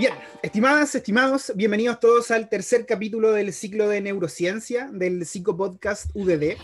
Bien, estimadas, estimados, bienvenidos todos al tercer capítulo del ciclo de neurociencia del Psicopodcast UDD.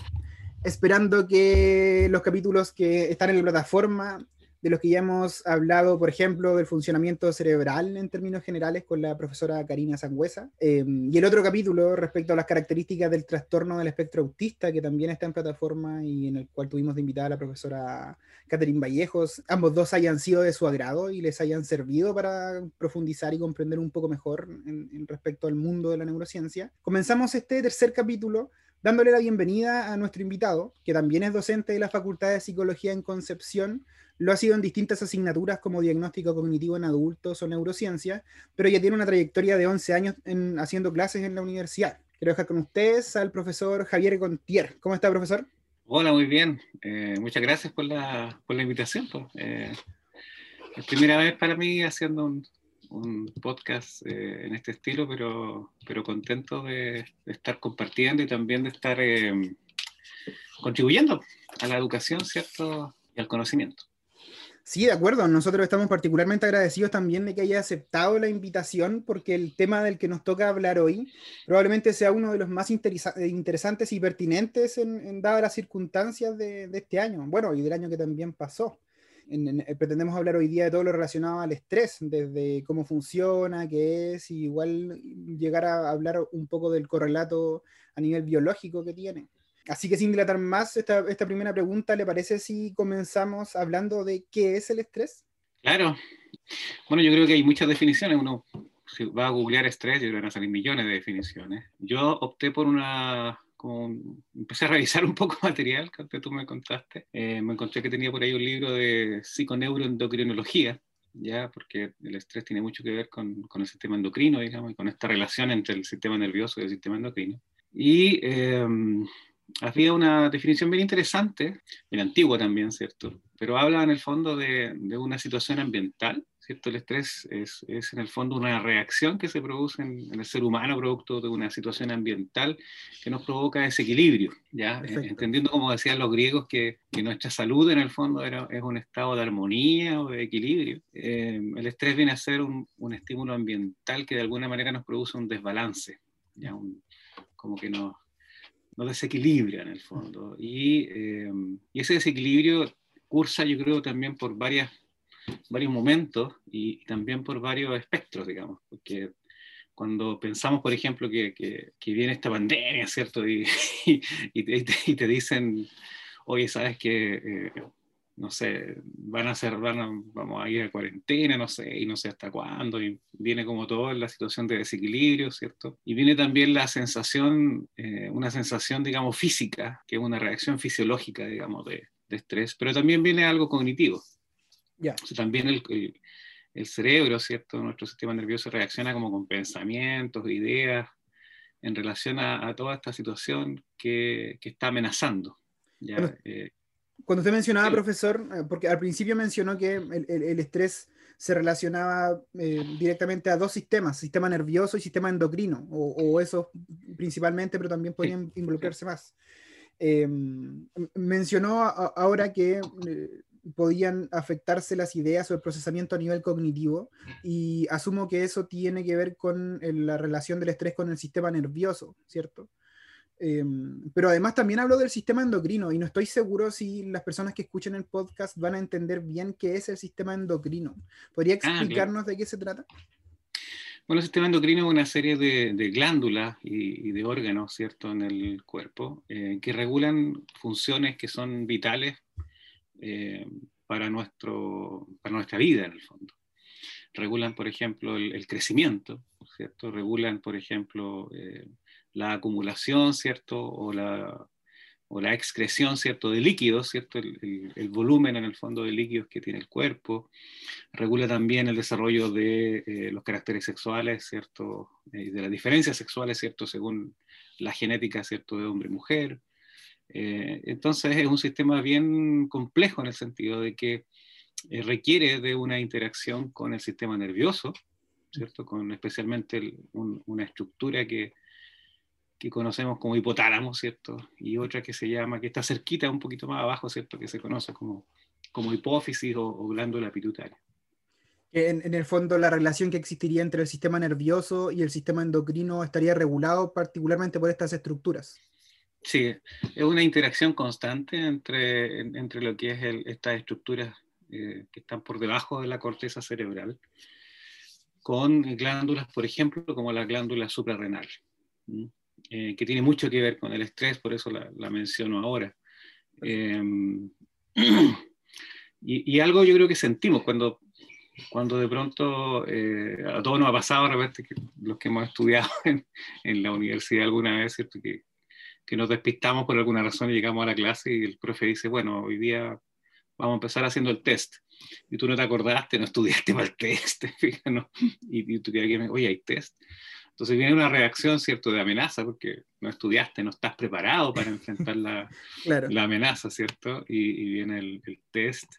Esperando que los capítulos que están en la plataforma de los que ya hemos hablado, por ejemplo, del funcionamiento cerebral en términos generales con la profesora Karina Sangüesa. Em, y el otro capítulo respecto a las características del trastorno del espectro autista, que también está en plataforma y en el cual tuvimos de invitada a la profesora Catherine Vallejos. Ambos dos hayan sido de su agrado y les hayan servido para profundizar y comprender un poco mejor en respecto al mundo de la neurociencia. Comenzamos este tercer capítulo dándole la bienvenida a nuestro invitado, que también es docente de la Facultad de Psicología en Concepción, lo ha sido en distintas asignaturas como diagnóstico cognitivo en adultos o neurociencia, pero ya tiene una trayectoria de 11 años en, haciendo clases en la universidad. Quiero dejar con ustedes al profesor Javier Contier. ¿Cómo está, profesor? Hola, muy bien. Eh, muchas gracias por la, por la invitación. Pues. Eh, es primera vez para mí haciendo un, un podcast eh, en este estilo, pero, pero contento de, estar compartiendo y también de estar eh, contribuyendo a la educación, ¿cierto? Y al conocimiento. Sí, de acuerdo. Nosotros estamos particularmente agradecidos también de que haya aceptado la invitación, porque el tema del que nos toca hablar hoy probablemente sea uno de los más interesantes y pertinentes en, dadas las circunstancias de, de, este año, bueno, y del año que también pasó. Eh, pretendemos hablar hoy día de todo lo relacionado al estrés, desde cómo funciona, qué es, y igual llegar a hablar un poco del correlato a nivel biológico que tiene. Así que sin dilatar más esta, esta primera pregunta, ¿le parece si comenzamos hablando de qué es el estrés? Claro. Bueno, yo creo que hay muchas definiciones. Uno si va a googlear estrés, y van a salir millones de definiciones. Yo opté por una empecé a revisar un poco material que tú me contaste, eh, me encontré que tenía por ahí un libro de psiconeuroendocrinología, ya, porque el estrés tiene mucho que ver con, con, el sistema endocrino, digamos, y con esta relación entre el sistema nervioso y el sistema endocrino. Y eh, había una definición bien interesante, bien antigua también, ¿cierto? Pero habla en el fondo de, de una situación ambiental ¿cierto? El estrés es, es, en el fondo una reacción que se produce en, el ser humano producto de una situación ambiental que nos provoca desequilibrio, ¿ya? Entendiendo, como decían los griegos, que, que, nuestra salud en el fondo era, es un estado de armonía o de equilibrio. Eh, el estrés viene a ser un, un, estímulo ambiental que de alguna manera nos produce un desbalance, ¿ya? como que nos, nos desequilibra en el fondo. Y, eh, y ese desequilibrio cursa, yo creo, también por varias varios momentos y, también por varios espectros, digamos, porque cuando pensamos, por ejemplo, que, que, viene esta pandemia, ¿cierto? Y, y, te, dicen, oye, ¿sabes que eh, no sé, van a ser, van vamos a ir a cuarentena, no sé, y no sé hasta cuándo, y viene como todo la situación de desequilibrio, ¿cierto? Y viene también la sensación, eh, una sensación, digamos, física, que es una reacción fisiológica, digamos, de, de estrés, pero también viene algo cognitivo, también el, el, cerebro, ¿cierto? Nuestro sistema nervioso reacciona como con pensamientos, ideas, en relación a, toda esta situación que, que está amenazando. ¿ya? Eh, cuando, usted mencionaba, profesor, eh, porque al principio mencionó que el, el, estrés se relacionaba eh, directamente a dos sistemas, sistema nervioso y sistema endocrino, o, o eso principalmente, pero también podrían involucrarse más. mencionó ahora que podían afectarse las ideas o el procesamiento a nivel cognitivo y asumo que eso tiene que ver con la relación del estrés con el sistema nervioso, ¿cierto? Em, pero además también hablo del sistema endocrino y no estoy seguro si las personas que escuchen el podcast van a entender bien qué es el sistema endocrino. ¿Podría ah, explicarnos de qué se trata? Bueno, el sistema endocrino es una serie de, glándulas y, de órganos, ¿cierto?, en el cuerpo, eh, que regulan funciones que son vitales eh, para, nuestro, para nuestra vida en el fondo. Regulan, por ejemplo, el, crecimiento, ¿cierto? Regulan, por ejemplo, eh, la acumulación, ¿cierto? O la, o la excreción, ¿cierto? De líquidos, ¿cierto? El, el, volumen en el fondo de líquidos que tiene el cuerpo. Regula también el desarrollo de eh, los caracteres sexuales, ¿cierto? de las diferencias sexuales, ¿cierto? Según la genética, ¿cierto? De hombre y mujer. Eh, entonces es un sistema bien complejo en el sentido de que eh, requiere de una interacción con el sistema nervioso, ¿cierto? Con especialmente una estructura que, que conocemos como hipotálamo, ¿cierto? Y otra que se llama, que está cerquita, un poquito más abajo, ¿cierto? Que se conoce como, como hipófisis o, glándula pituitaria. En, en, el fondo, la relación que existiría entre el sistema nervioso y el sistema endocrino estaría regulado particularmente por estas estructuras. Sí, es una interacción constante entre, entre lo que es estas estructuras eh, que están por debajo de la corteza cerebral con glándulas, por ejemplo, como la glándula suprarrenal, eh, que tiene mucho que ver con el estrés, por eso la, menciono ahora. Em, y, algo yo creo que sentimos cuando, cuando de pronto eh, a todos nos ha pasado, de repente, que los que hemos estudiado en, en la universidad alguna vez, ¿cierto? Que, que nos despistamos por alguna razón y llegamos a la clase y el profe dice, bueno, hoy día vamos a empezar haciendo el test. Y tú no te acordaste, no estudiaste para el test, ¿no? y, tú quieres que, oye, hay test. Entonces viene una reacción, ¿cierto?, de amenaza, porque no estudiaste, no estás preparado para enfrentar la, la amenaza, ¿cierto? Y, viene el, test.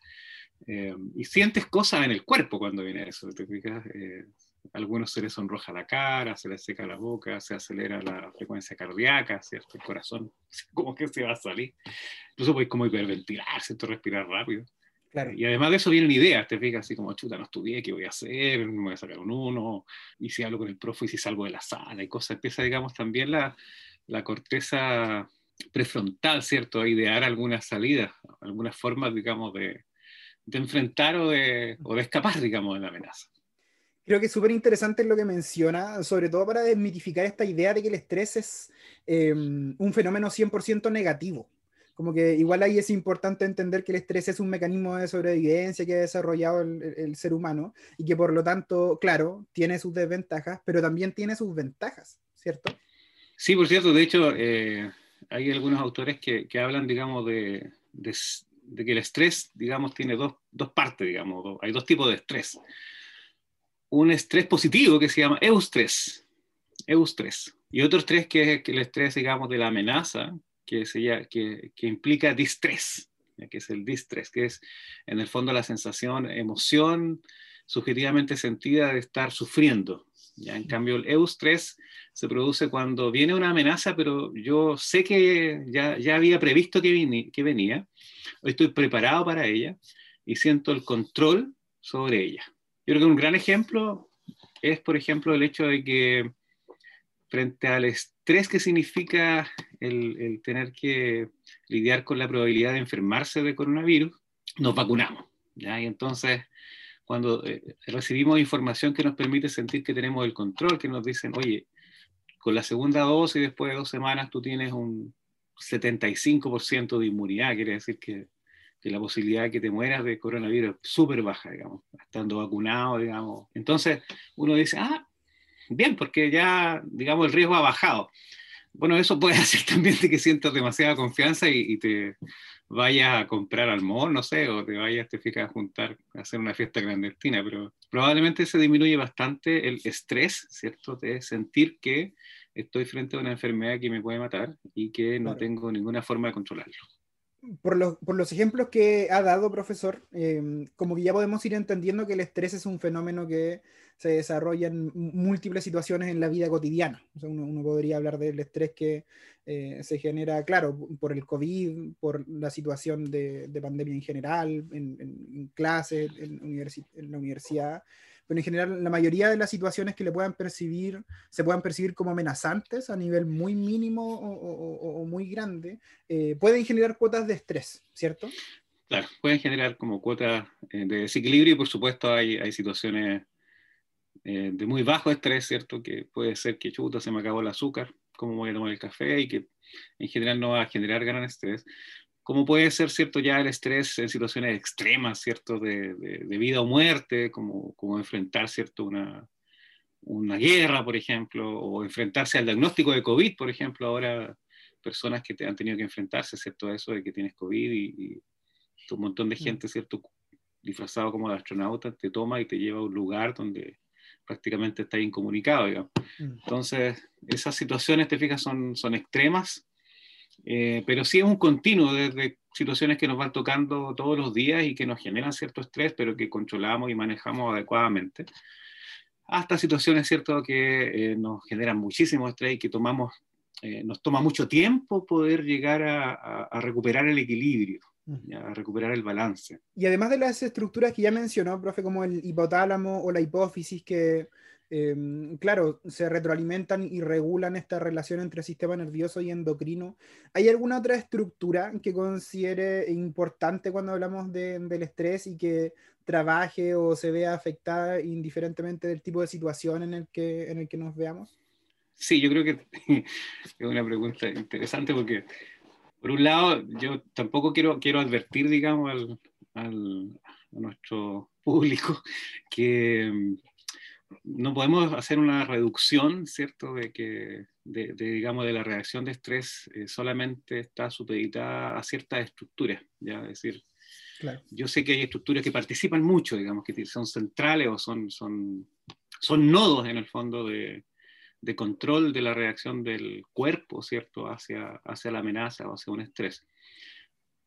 Eh, y sientes cosas en el cuerpo cuando viene eso, ¿te fijas? Eh, algunos se les sonroja la cara, se les seca la boca, se acelera la frecuencia cardíaca, ¿cierto? El corazón como que se va a salir. Incluso puedes como hiperventilar, ¿cierto? Respirar rápido. Claro. Y además de eso vienen ideas, te fijas así como, chuta, no estudié, ¿qué voy a hacer? Me voy a sacar un uno, y si hablo con el profe y si salgo de la sala y cosas. Empieza, digamos, también la, la corteza prefrontal, ¿cierto? A idear algunas salidas, algunas formas, digamos, de, de enfrentar o de, o de escapar, digamos, de la amenaza. Creo que es súper interesante lo que menciona, sobre todo para desmitificar esta idea de que el estrés es em, un fenómeno 100% negativo. Como que igual ahí es importante entender que el estrés es un mecanismo de sobrevivencia que ha desarrollado el, ser humano y que por lo tanto, claro, tiene sus desventajas, pero también tiene sus ventajas, ¿cierto? Sí, por cierto, de hecho, eh, hay algunos autores que, que hablan, digamos, de, de, de, que el estrés, digamos, tiene dos, dos partes, digamos, hay dos tipos de estrés un estrés positivo que se llama eustrés, eustrés. Y otro estrés que es el estrés, digamos, de la amenaza, que, se que, que implica distrés, que es el distrés, que es en el fondo la sensación, emoción subjetivamente sentida de estar sufriendo. ¿ya? En cambio, el eustrés se produce cuando viene una amenaza, pero yo sé que ya, ya había previsto que, que venía, estoy preparado para ella y siento el control sobre ella. Yo creo que un gran ejemplo es, por ejemplo, el hecho de que frente al estrés que significa el, tener que lidiar con la probabilidad de enfermarse de coronavirus, nos vacunamos. ¿ya? Y entonces, cuando eh, recibimos información que nos permite sentir que tenemos el control, que nos dicen, oye, con la segunda dosis después de dos semanas tú tienes un 75% de inmunidad, quiere decir que que la posibilidad de que te mueras de coronavirus es súper baja, digamos, estando vacunado, digamos. Entonces uno dice, ah, bien, porque ya, digamos, el riesgo ha bajado. Bueno, eso puede hacer también de que sientas demasiada confianza y, te vayas a comprar al mall, no sé, o te vayas, te fijas a juntar, a hacer una fiesta clandestina, pero probablemente se disminuye bastante el estrés, ¿cierto? De sentir que estoy frente a una enfermedad que me puede matar y que no tengo ninguna forma de controlarlo por los, por los, ejemplos que ha dado, profesor, eh, como que ya podemos ir entendiendo que el estrés es un fenómeno que se desarrolla en múltiples situaciones en la vida cotidiana. O sea, uno, podría hablar del estrés que eh, se genera, claro, por el COVID, por la situación de, de pandemia en general, en, en clases, en, en la universidad, pero en general la mayoría de las situaciones que le puedan percibir, se puedan percibir como amenazantes a nivel muy mínimo o, muy grande, eh, pueden generar cuotas de estrés, ¿cierto? Claro, pueden generar como cuotas eh, de desequilibrio y por supuesto hay, situaciones eh, de muy bajo estrés, ¿cierto? Que puede ser que chuta, se me acabó el azúcar, cómo voy a tomar el café y que en general no va a generar gran estrés como puede ser, ¿cierto?, ya el estrés en situaciones extremas, ¿cierto?, de, de, vida o muerte, como, como enfrentar, ¿cierto?, una, una guerra, por ejemplo, o enfrentarse al diagnóstico de COVID, por ejemplo, ahora personas que te han tenido que enfrentarse, ¿cierto?, a eso de que tienes COVID y, un montón de mm. gente, ¿cierto?, disfrazado como de astronauta, te toma y te lleva a un lugar donde prácticamente está incomunicado, digamos. Mm. Entonces, esas situaciones, te fijas, son, son extremas eh, pero sí es un continuo desde situaciones que nos van tocando todos los días y que nos generan cierto estrés, pero que controlamos y manejamos adecuadamente, hasta situaciones cierto que eh, nos generan muchísimo estrés y que tomamos, eh, nos toma mucho tiempo poder llegar a, recuperar el equilibrio. a recuperar el balance. Y además de las estructuras que ya mencionó, profe, como el hipotálamo o la hipófisis, que Em, claro, se retroalimentan y regulan esta relación entre sistema nervioso y endocrino. ¿Hay alguna otra estructura que considere importante cuando hablamos del estrés y que trabaje o se vea afectada indiferentemente del tipo de situación en el que, en el que nos veamos? Sí, yo creo que es una pregunta interesante porque, por un lado, yo tampoco quiero, quiero advertir, digamos, al, al, a nuestro público que no podemos hacer una reducción, ¿cierto?, de que, de, digamos, de la reacción de estrés eh, solamente está supeditada a ciertas estructuras, ¿ya? Es decir, yo sé que hay estructuras que participan mucho, digamos, que son centrales o son, son, son nodos, en el fondo, de, de control de la reacción del cuerpo, ¿cierto?, hacia, hacia la amenaza o hacia un estrés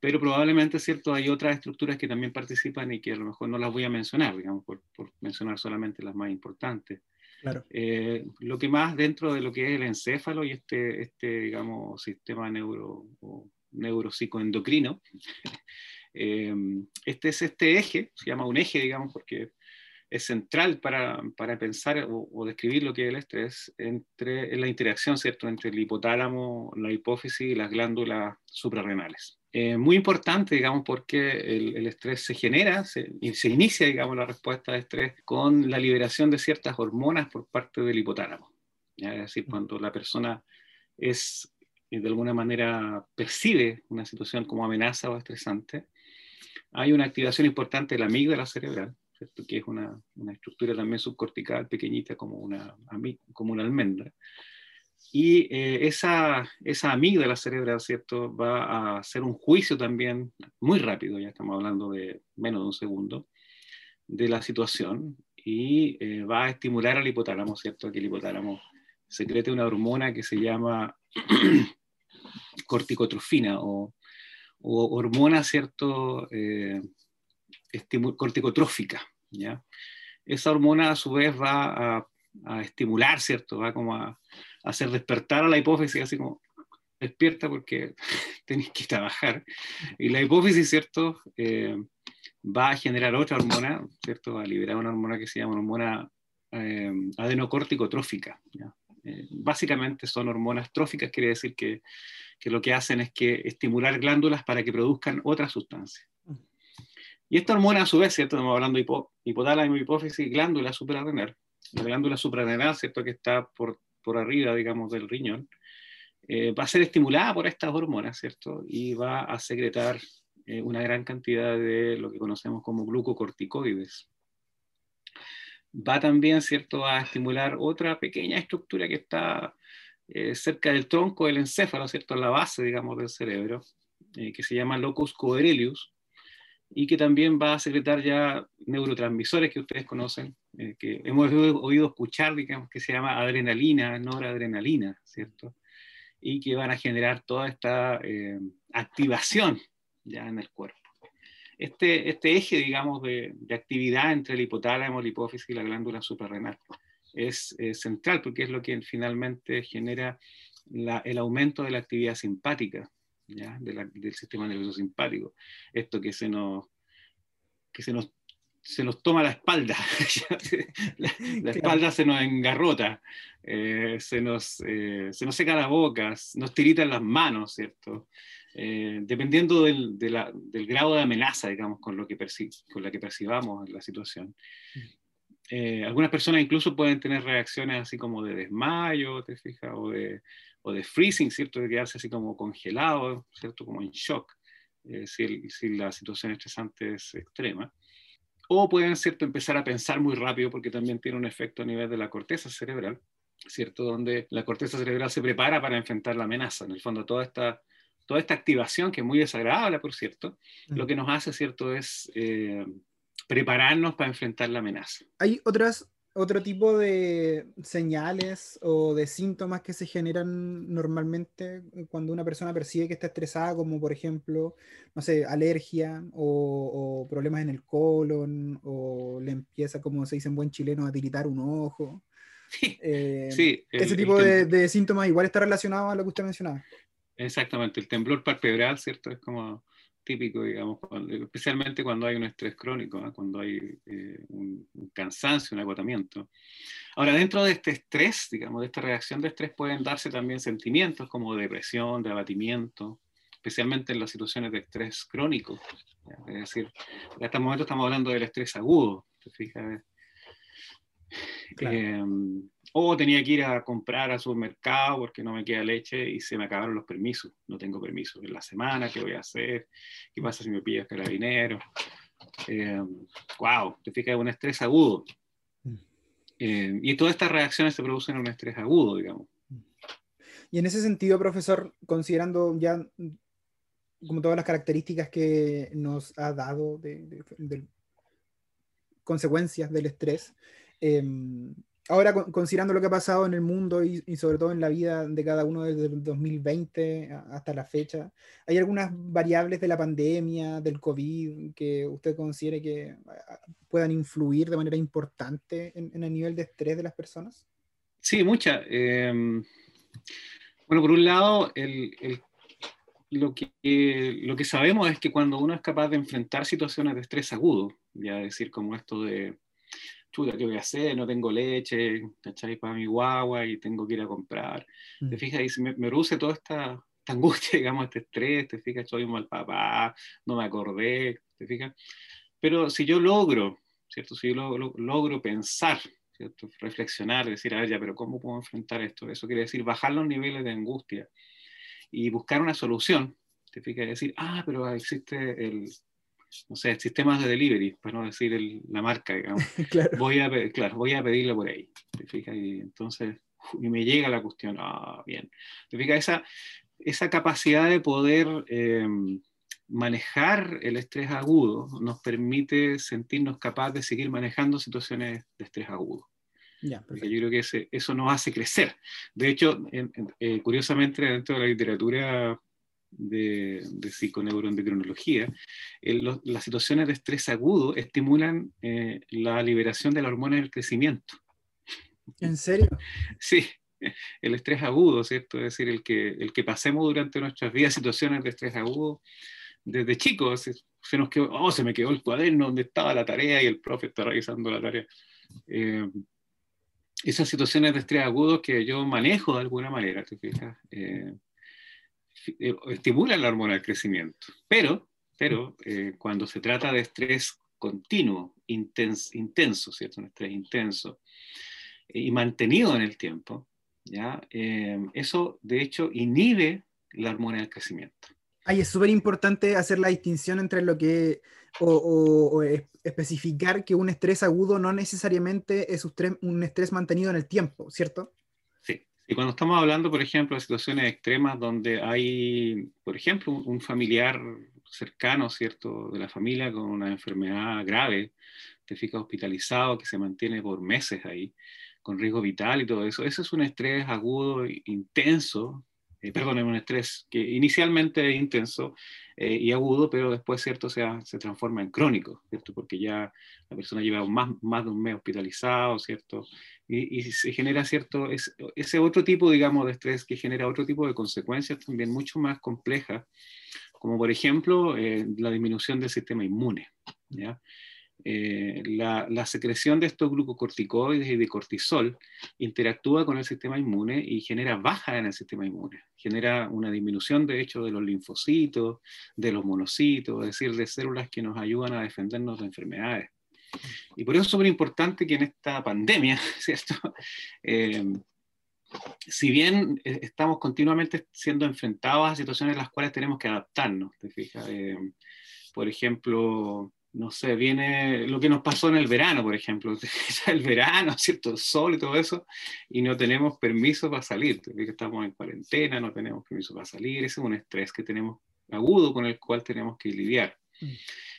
pero probablemente, ¿cierto? Hay otras estructuras que también participan y que a lo mejor no las voy a mencionar, digamos, por, mencionar solamente las más importantes. Claro. Eh, lo que más dentro de lo que es el encéfalo y este, este digamos, sistema neuro, neuropsicoendocrino, eh, este es este eje, se llama un eje, digamos, porque es central para, para pensar o, describir lo que es el estrés entre en la interacción, ¿cierto?, entre el hipotálamo, la hipófisis y las glándulas suprarrenales. Eh, muy importante, digamos, porque el, estrés se genera y se inicia, digamos, la respuesta de estrés con la liberación de ciertas hormonas por parte del hipotálamo. Es decir, cuando la persona es, de alguna manera, percibe una situación como amenaza o estresante, hay una activación importante de la amígdala cerebral, que es una, una, estructura también subcortical pequeñita como una, como una almendra, y eh, esa, esa amígdala cerebral, ¿cierto? Va a hacer un juicio también muy rápido, ya estamos hablando de menos de un segundo, de la situación y eh, va a estimular al hipotálamo, ¿cierto? Que el hipotálamo secrete una hormona que se llama corticotrofina o, o hormona, ¿cierto? Eh, corticotrófica, ¿ya? Esa hormona a su vez va a, estimular, ¿cierto? Va como a, hacer despertar a la hipófisis, así como despierta porque tenéis que trabajar. Y la hipófisis, ¿cierto? Eh, va a generar otra hormona, ¿cierto? Va a liberar una hormona que se llama hormona eh, adenocórtico-trófica. Eh, básicamente son hormonas tróficas, quiere decir que, que, lo que hacen es que estimular glándulas para que produzcan otras sustancias. Y esta hormona, a su vez, ¿cierto? Estamos hablando de hipo, hipotálamo, hipófisis, glándula suprarrenal. La glándula suprarrenal, ¿cierto? Que está por por arriba, digamos, del riñón, eh, va a ser estimulada por estas hormonas, ¿cierto? Y va a secretar eh, una gran cantidad de lo que conocemos como glucocorticoides. Va también, ¿cierto?, a estimular otra pequeña estructura que está eh, cerca del tronco del encéfalo, ¿cierto?, la base, digamos, del cerebro, que se llama locus coeruleus, y que también va a secretar ya neurotransmisores que ustedes conocen, eh, que hemos oído escuchar, digamos, que se llama adrenalina, noradrenalina, ¿cierto? Y que van a generar toda esta eh, activación ya en el cuerpo. Este, este eje, digamos, de, de, actividad entre el hipotálamo, la hipófisis y la glándula suprarrenal es central porque es lo que finalmente genera el aumento de la actividad simpática del sistema nervioso simpático. Esto que se nos, que se nos, se nos toma la espalda, la, espalda se nos engarrota, eh, se, nos, eh, se nos seca la boca, nos tiritan las manos, ¿cierto? Eh, dependiendo del, del, grado de amenaza, digamos, con, lo que con la que percibamos la situación. Mm. algunas personas incluso pueden tener reacciones así como de desmayo, ¿te fijas? O de, o de freezing, ¿cierto? De quedarse así como congelado, ¿cierto? Como en shock, eh, si, si, la situación estresante es extrema. O pueden, ¿cierto? Empezar a pensar muy rápido porque también tiene un efecto a nivel de la corteza cerebral, ¿cierto? Donde la corteza cerebral se prepara para enfrentar la amenaza. En el fondo, toda esta, toda esta activación, que es muy desagradable, por cierto, lo que nos hace, ¿cierto? Es eh, prepararnos para enfrentar la amenaza. Hay otras otro tipo de señales o de síntomas que se generan normalmente cuando una persona percibe que está estresada, como por ejemplo, no sé, alergia o, problemas en el colon o le empieza, como se dice en buen chileno, a tiritar un ojo. Eh, sí, ese tipo de, síntomas igual está relacionado a lo que usted mencionaba. Exactamente, el temblor palpebral, ¿cierto? Es como típico, digamos, especialmente cuando hay un estrés crónico, cuando hay eh, un, cansancio, un agotamiento. Ahora, dentro de este estrés, digamos, de esta reacción de estrés pueden darse también sentimientos como depresión, de abatimiento, especialmente en las situaciones de estrés crónico. Es decir, en este momento estamos hablando del estrés agudo, ¿te fijas? Em, o tenía que ir a comprar a supermercado porque no me queda leche y se me acabaron los permisos. No tengo permisos en la semana, ¿qué voy a hacer? ¿Qué pasa si me pillas carabinero? Eh, wow, te fijas, un estrés agudo. Mm. Em, y todas estas reacciones se producen en un estrés agudo, digamos. Y en ese sentido, profesor, considerando ya como todas las características que nos ha dado de, de consecuencias del estrés, Em, ahora, considerando lo que ha pasado en el mundo y, sobre todo en la vida de cada uno desde el 2020 hasta la fecha, ¿hay algunas variables de la pandemia, del COVID, que usted considere que puedan influir de manera importante en, el nivel de estrés de las personas? Sí, muchas. Em, bueno, por un lado, lo, que, lo que sabemos es que cuando uno es capaz de enfrentar situaciones de estrés agudo, ya decir como esto de chuta, ¿qué voy a hacer? No tengo leche, ¿cachai? Para mi guagua y tengo que ir a comprar. ¿Te mm. fijas? Y se me, me toda esta, angustia, digamos, este estrés, ¿te fijas? Soy un mal papá, no me acordé, ¿te fijas? Pero si yo logro, ¿cierto? Si yo logro pensar, ¿cierto? Reflexionar, decir, a ver, ya, pero ¿cómo puedo enfrentar esto? Eso quiere decir bajar los niveles de angustia y buscar una solución, ¿te fijas? Decir, ah, pero existe el, no sé, sistemas de delivery, para no decir la marca, digamos. Voy a, claro, voy a pedirlo por ahí. ¿Te fijas? Y entonces, y me llega la cuestión, ah, bien. ¿Te fijas? Esa, esa capacidad de poder em, manejar el estrés agudo nos permite sentirnos capaces de seguir manejando situaciones de estrés agudo. Yo creo que ese, eso nos hace crecer. De hecho, eh, curiosamente, dentro de la literatura de, de psiconeuroendocrinología, las situaciones de estrés agudo estimulan eh, la liberación de la hormona del crecimiento. ¿En serio? Sí, el estrés agudo, ¿cierto? Es decir, el que, el que pasemos durante nuestras vidas situaciones de estrés agudo, desde chicos, se, nos quedó, oh, se me quedó el cuaderno donde estaba la tarea y el profe está revisando la tarea. Eh, esas situaciones de estrés agudo que yo manejo de alguna manera, ¿te fijas? Eh, eh, estimula la hormona del crecimiento. Pero, pero eh, cuando se trata de estrés continuo, intenso, ¿cierto? Un estrés intenso eh, y mantenido en el tiempo, ¿ya? eso de hecho inhibe la hormona del crecimiento. Ay, es súper importante hacer la distinción entre lo que, o, especificar que un estrés agudo no necesariamente es un estrés mantenido en el tiempo, ¿cierto? Y cuando estamos hablando, por ejemplo, de situaciones extremas donde hay, por ejemplo, un familiar cercano, ¿cierto?, de la familia con una enfermedad grave, te fija hospitalizado, que se mantiene por meses ahí, con riesgo vital y todo eso, eso es un estrés agudo, intenso, eh, perdón, es un estrés que inicialmente es intenso eh, y agudo, pero después, ¿cierto?, se, se transforma en crónico, ¿cierto?, porque ya la persona lleva más, más de un mes hospitalizado, ¿cierto?, y, se genera, ¿cierto?, ese otro tipo, digamos, de estrés que genera otro tipo de consecuencias también mucho más complejas, como por ejemplo eh, la disminución del sistema inmune, eh, la, secreción de estos glucocorticoides y de cortisol interactúa con el sistema inmune y genera baja en el sistema inmune. Genera una disminución, de hecho, de los linfocitos, de los monocitos, es decir, de células que nos ayudan a defendernos de enfermedades. Y por eso es súper importante que en esta pandemia, ¿cierto? Eh, si bien eh, estamos continuamente siendo enfrentados a situaciones en las cuales tenemos que adaptarnos, ¿te fijas? por ejemplo, no sé, viene lo que nos pasó en el verano, por ejemplo, el verano, ¿cierto? Sol y todo eso, y no tenemos permiso para salir, estamos en cuarentena, no tenemos permiso para salir, ese es un estrés que tenemos agudo con el cual tenemos que lidiar. Mm.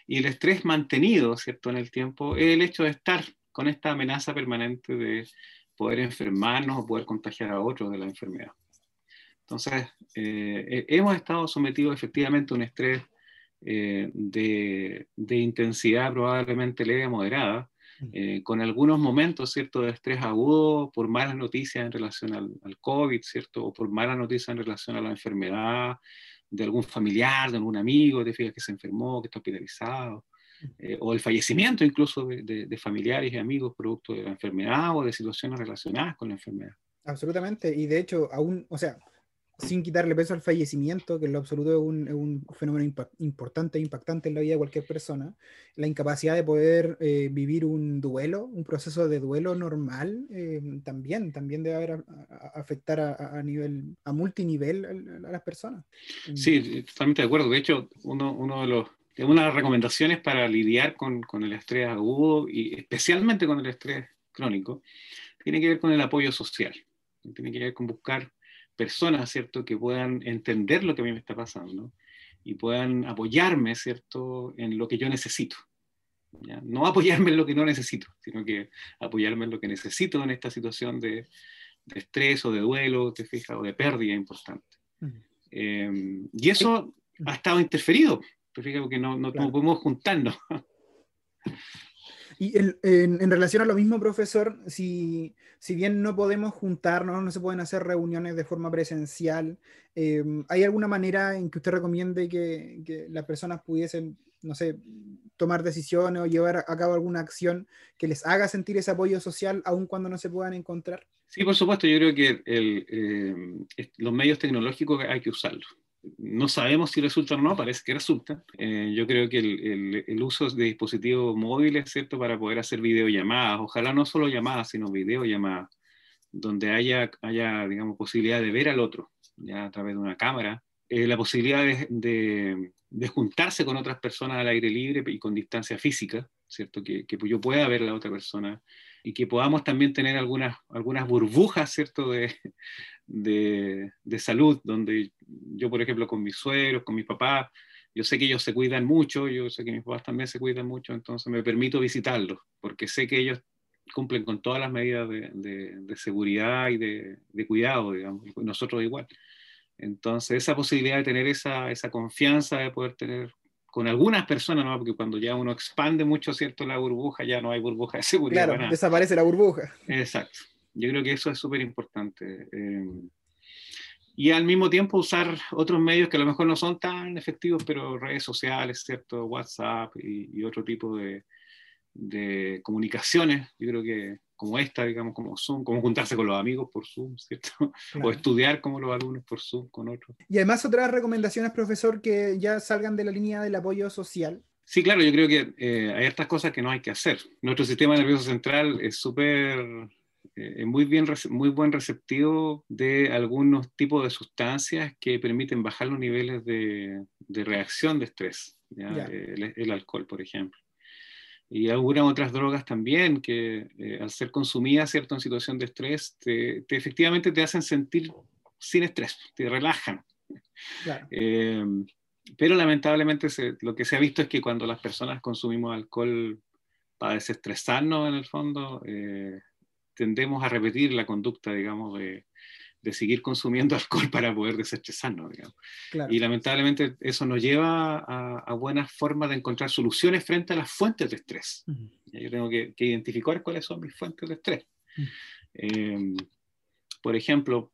Y el estrés mantenido, ¿cierto? En el tiempo, es el hecho de estar con esta amenaza permanente de poder enfermarnos o poder contagiar a otros de la enfermedad. Entonces, eh, hemos estado sometidos efectivamente a un estrés eh, de, intensidad probablemente leve a moderada, eh, con algunos momentos, ¿cierto?, de estrés agudo por malas noticias en relación al, al, COVID, ¿cierto?, o por malas noticias en relación a la enfermedad, de algún familiar, de algún amigo, te fijas que se enfermó, que está hospitalizado, eh, o el fallecimiento incluso de, familiares y amigos producto de la enfermedad o de situaciones relacionadas con la enfermedad. Absolutamente, y de hecho, aún, o sea, sin quitarle peso al fallecimiento, que en lo absoluto es un, fenómeno importante e impactante en la vida de cualquier persona, la incapacidad de poder eh, vivir un duelo, un proceso de duelo normal, eh, también, también debe haber afectar a, nivel, a multinivel a, las personas. Sí, totalmente de acuerdo. De hecho, uno, uno de los una de las recomendaciones para lidiar con, con, el estrés agudo y especialmente con el estrés crónico tiene que ver con el apoyo social. Tiene que ver con buscar personas, ¿cierto?, que puedan entender lo que a mí me está pasando y puedan apoyarme, ¿cierto?, en lo que yo necesito. No apoyarme en lo que no necesito, sino que apoyarme en lo que necesito en esta situación de, de estrés o de duelo, te fijas, o de pérdida importante. Em, y eso ha estado interferido, te fijas, porque no, no, podemos juntarnos. Y en, relación a lo mismo, profesor, si, si, bien no podemos juntarnos, no se pueden hacer reuniones de forma presencial, eh, ¿hay alguna manera en que usted recomiende que, las personas pudiesen, no sé, tomar decisiones o llevar a cabo alguna acción que les haga sentir ese apoyo social aun cuando no se puedan encontrar? Sí, por supuesto, yo creo que eh, los medios tecnológicos hay que usarlos no sabemos si resulta o no, parece que resulta. Eh, yo creo que el, uso de dispositivos móviles, ¿cierto?, para poder hacer videollamadas, ojalá no solo llamadas, sino videollamadas, donde haya, haya digamos, posibilidad de ver al otro, ya a través de una cámara, eh, la posibilidad de, juntarse con otras personas al aire libre y con distancia física, ¿cierto?, que, que yo pueda ver a la otra persona y que podamos también tener algunas, algunas burbujas, ¿cierto?, de, de, de, salud, donde yo, por ejemplo, con mis suegros, con mis papás, yo sé que ellos se cuidan mucho, yo sé que mis papás también se cuidan mucho, entonces me permito visitarlos, porque sé que ellos cumplen con todas las medidas de, de, seguridad y de, cuidado, digamos, nosotros igual. Entonces, esa posibilidad de tener esa, esa confianza de poder tener con algunas personas, ¿no? porque cuando ya uno expande mucho, ¿cierto? La burbuja, ya no hay burbuja de seguridad. Claro, desaparece la burbuja. Exacto. Yo creo que eso es súper importante. Eh, y al mismo tiempo usar otros medios que a lo mejor no son tan efectivos, pero redes sociales, ¿cierto? WhatsApp y, otro tipo de, de, comunicaciones. Yo creo que como esta, digamos, como Zoom, como juntarse con los amigos por Zoom, ¿cierto? O estudiar como los alumnos por Zoom con otros. Y además otras recomendaciones, profesor, que ya salgan de la línea del apoyo social. Sí, claro, yo creo que eh, hay estas cosas que no hay que hacer. Nuestro sistema nervioso central es súper eh, muy, bien, muy buen receptivo de algunos tipos de sustancias que permiten bajar los niveles de, de reacción de estrés, El, alcohol, por ejemplo. Y algunas otras drogas también que eh, al ser consumidas ¿cierto? en situación de estrés, te, efectivamente te hacen sentir sin estrés, te relajan. Eh, pero lamentablemente lo que se ha visto es que cuando las personas consumimos alcohol para desestresarnos en el fondo, tendemos a repetir la conducta, digamos, de, de seguir consumiendo alcohol para poder desestresarnos, digamos. Y lamentablemente eso nos lleva a, buenas formas de encontrar soluciones frente a las fuentes de estrés. Yo tengo que, identificar cuáles son mis fuentes de estrés. Em, por ejemplo,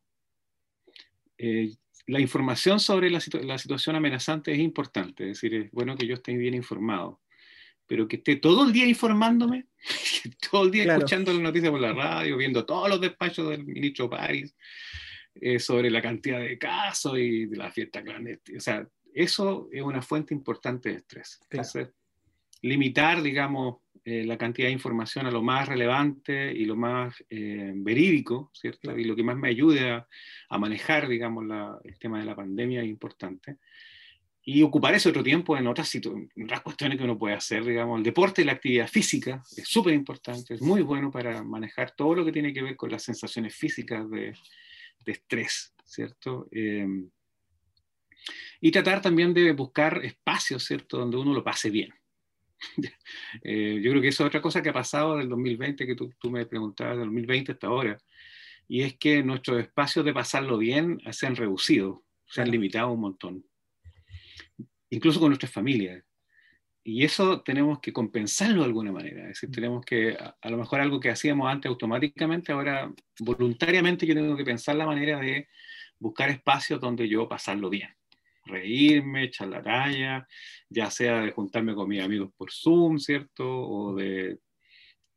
eh, la información sobre la, la, situación amenazante es importante, es decir, es bueno que yo esté bien informado pero que esté todo el día informándome, todo el día escuchando las noticias por la radio, viendo todos los despachos del ministro París eh, sobre la cantidad de casos y de la fiesta clandestina. O sea, eso es una fuente importante de estrés. Entonces, limitar, digamos, eh, la cantidad de información a lo más relevante y lo más eh, verídico, ¿cierto? Y lo que más me ayude a, a manejar, digamos, la, el tema de la pandemia es importante y ocupar ese otro tiempo en otras, en otras cuestiones que uno puede hacer, digamos, el deporte y la actividad física es súper importante, es muy bueno para manejar todo lo que tiene que ver con las sensaciones físicas de, de estrés, ¿cierto? Em, y tratar también de buscar espacios, ¿cierto?, donde uno lo pase bien. eh, yo creo que eso es otra cosa que ha pasado del 2020, que tú, tú me preguntabas, del 2020 hasta ahora, y es que nuestros espacios de pasarlo bien se han reducido, se han limitado un montón incluso con nuestras familias. Y eso tenemos que compensarlo de alguna manera. Es decir, tenemos que, a, lo mejor algo que hacíamos antes automáticamente, ahora voluntariamente yo tengo que pensar la manera de buscar espacios donde yo pasarlo bien. reírme, echar la talla, ya sea de juntarme con mis amigos por Zoom, ¿cierto? O de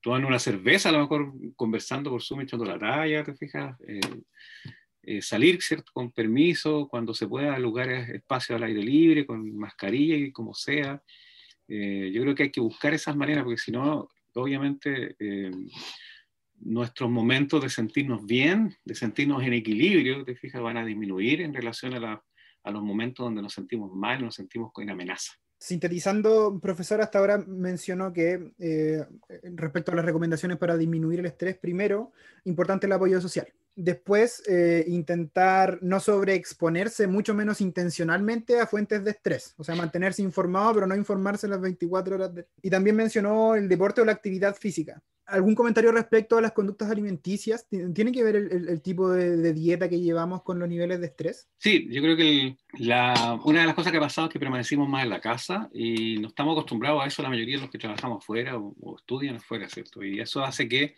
tomar una cerveza, a lo mejor conversando por Zoom, echando la talla, ¿te fijas? Eh, eh, salir, ¿cierto? Con permiso, cuando se pueda, lugares, espacios al aire libre, con mascarilla y como sea. Eh, yo creo que hay que buscar esas maneras, porque si no, obviamente, nuestros momentos de sentirnos bien, de sentirnos en equilibrio, te fijas, van a disminuir en relación a, a los momentos donde nos sentimos mal, nos sentimos con amenaza. Sintetizando, profesor, hasta ahora mencionó que eh, respecto a las recomendaciones para disminuir el estrés, primero, importante el apoyo social. Después, eh, intentar no sobreexponerse, mucho menos intencionalmente, a fuentes de estrés. O sea, mantenerse informado, pero no informarse las 24 horas. Y también mencionó el deporte o la actividad física. ¿Algún comentario respecto a las conductas alimenticias? ¿Tiene que ver el, tipo de, dieta que llevamos con los niveles de estrés? Sí, yo creo que una de las cosas que ha pasado es que permanecimos más en la casa y no estamos acostumbrados a eso la mayoría de los que trabajamos afuera o, o estudian afuera, ¿cierto? Y eso hace que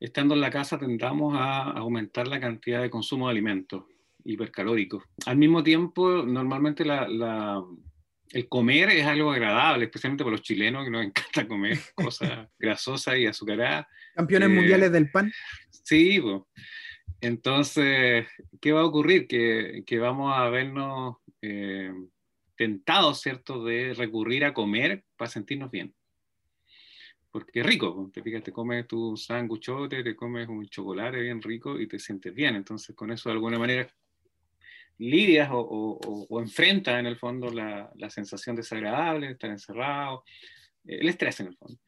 estando en la casa tendamos a aumentar la cantidad de consumo de alimentos hipercalóricos. Al mismo tiempo, normalmente la el comer es algo agradable, especialmente para los chilenos que nos encanta comer cosas grasosas y azucaradas. Campeones eh, mundiales del pan. Sí, entonces, ¿qué va a ocurrir? Que, que vamos a vernos eh, tentados, ¿cierto?, de recurrir a comer para sentirnos bien. Porque es rico, te fijas, te comes tu sanguchote, te comes un chocolate bien rico y te sientes bien. Entonces, con eso de alguna manera lidias o, o, enfrentas en el fondo la, la, sensación desagradable de estar encerrado, el estrés en el fondo.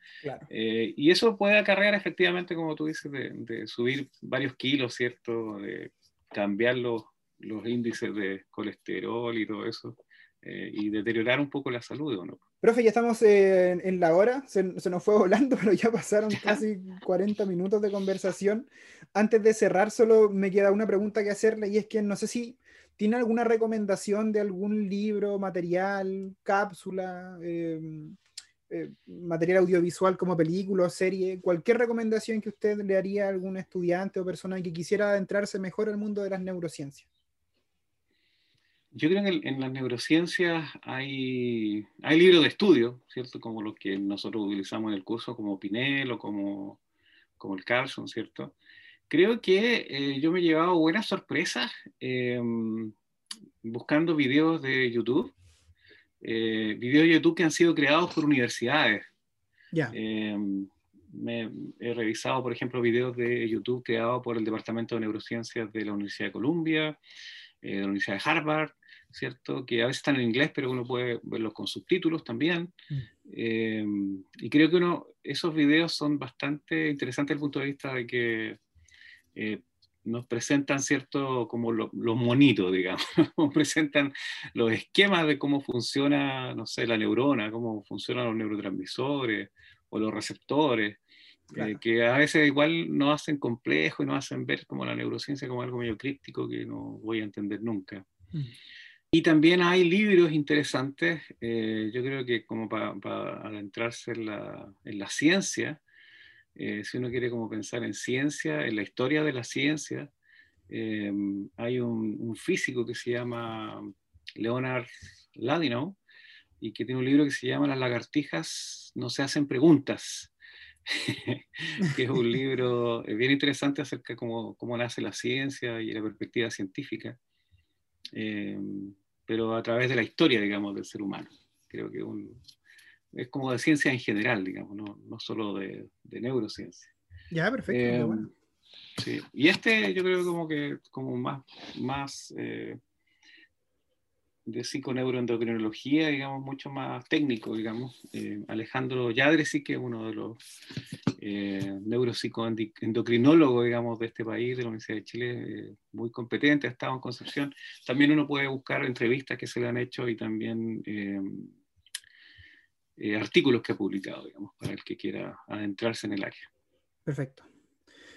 Eh, y eso puede acarrear efectivamente, como tú dices, de, subir varios kilos, ¿cierto? De cambiar los, los, índices de colesterol y todo eso, eh, y deteriorar un poco la salud, ¿no? Profe, ya estamos en, en la hora, se, se, nos fue volando, pero ya pasaron casi 40 minutos de conversación. Antes de cerrar, solo me queda una pregunta que hacerle, y es que no sé si ¿Tiene alguna recomendación de algún libro, material, cápsula, em, eh, material audiovisual como película o serie? Cualquier recomendación que usted le haría a algún estudiante o persona que quisiera adentrarse mejor al mundo de las neurociencias. Yo creo que en las neurociencias hay, hay libros de estudio, ¿cierto? Como los que nosotros utilizamos en el curso, como Pinel o como, como el Carlson, ¿cierto? creo que eh, yo me he llevado buenas sorpresas em, buscando videos de YouTube, eh, videos de YouTube que han sido creados por universidades. Em, me, he revisado, por ejemplo, videos de YouTube creados por el Departamento de Neurociencias de la Universidad de Columbia, eh, de la Universidad de Harvard, ¿cierto? Que a veces están en inglés, pero uno puede verlos con subtítulos también. Mm. Em, y creo que uno, esos videos son bastante interesantes desde el punto de vista de que eh, nos presentan cierto como los monitos, digamos, nos presentan los esquemas de cómo funciona, no sé, la neurona, cómo funcionan los neurotransmisores o los receptores, eh, que a veces igual nos hacen complejo y nos hacen ver como la neurociencia como algo medio críptico que no voy a entender nunca. Mm. Y también hay libros interesantes, eh, yo creo que como para, adentrarse en la, en la ciencia, eh, si uno quiere como pensar en ciencia, en la historia de la ciencia, eh, hay un, físico que se llama Leonard Ladinow y que tiene un libro que se llama Las lagartijas no se hacen preguntas, que es un libro eh, bien interesante acerca de cómo, cómo nace la ciencia y la perspectiva científica, pero a través de la historia, digamos, del ser humano. Creo que un, es como de ciencia en general, digamos, no, no solo de, de, neurociencia. Ya, perfecto. Eh, bueno. sí. Y este yo creo como que como más, más eh, de psiconeuroendocrinología, digamos, mucho más técnico, digamos. Eh, Alejandro Yadre sí que es uno de los eh, neuropsicoendocrinólogos, digamos, de este país, de la Universidad de Chile, muy competente, ha estado en Concepción. También uno puede buscar entrevistas que se le han hecho y también eh, artículos que ha publicado, digamos, para el que quiera adentrarse en el área. Perfecto.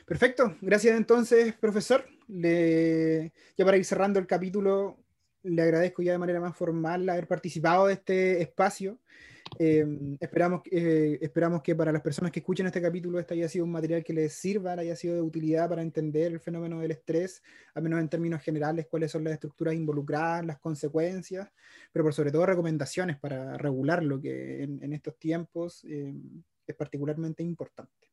Perfecto. Gracias entonces, profesor. Le... Ya para ir cerrando el capítulo, le agradezco ya de manera más formal haber participado de este espacio. Esperamos, eh, esperamos que para las personas que escuchen este capítulo este haya sido un material que les sirva, haya sido de utilidad para entender el fenómeno del estrés, al menos en términos generales, cuáles son las estructuras involucradas, las consecuencias, pero por sobre todo recomendaciones para regular lo que en, estos tiempos eh, es particularmente importante.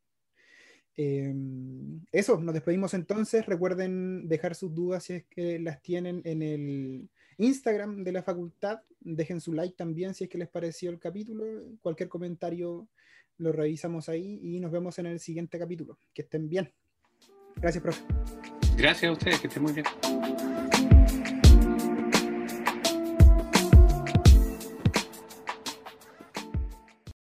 eso, nos despedimos entonces. Recuerden dejar sus dudas si es que las tienen en el Instagram de la facultad. Dejen su like también si es que les pareció el capítulo. Cualquier comentario lo revisamos ahí y nos vemos en el siguiente capítulo. Que estén bien. Gracias, profe. Gracias a ustedes, que estén muy bien.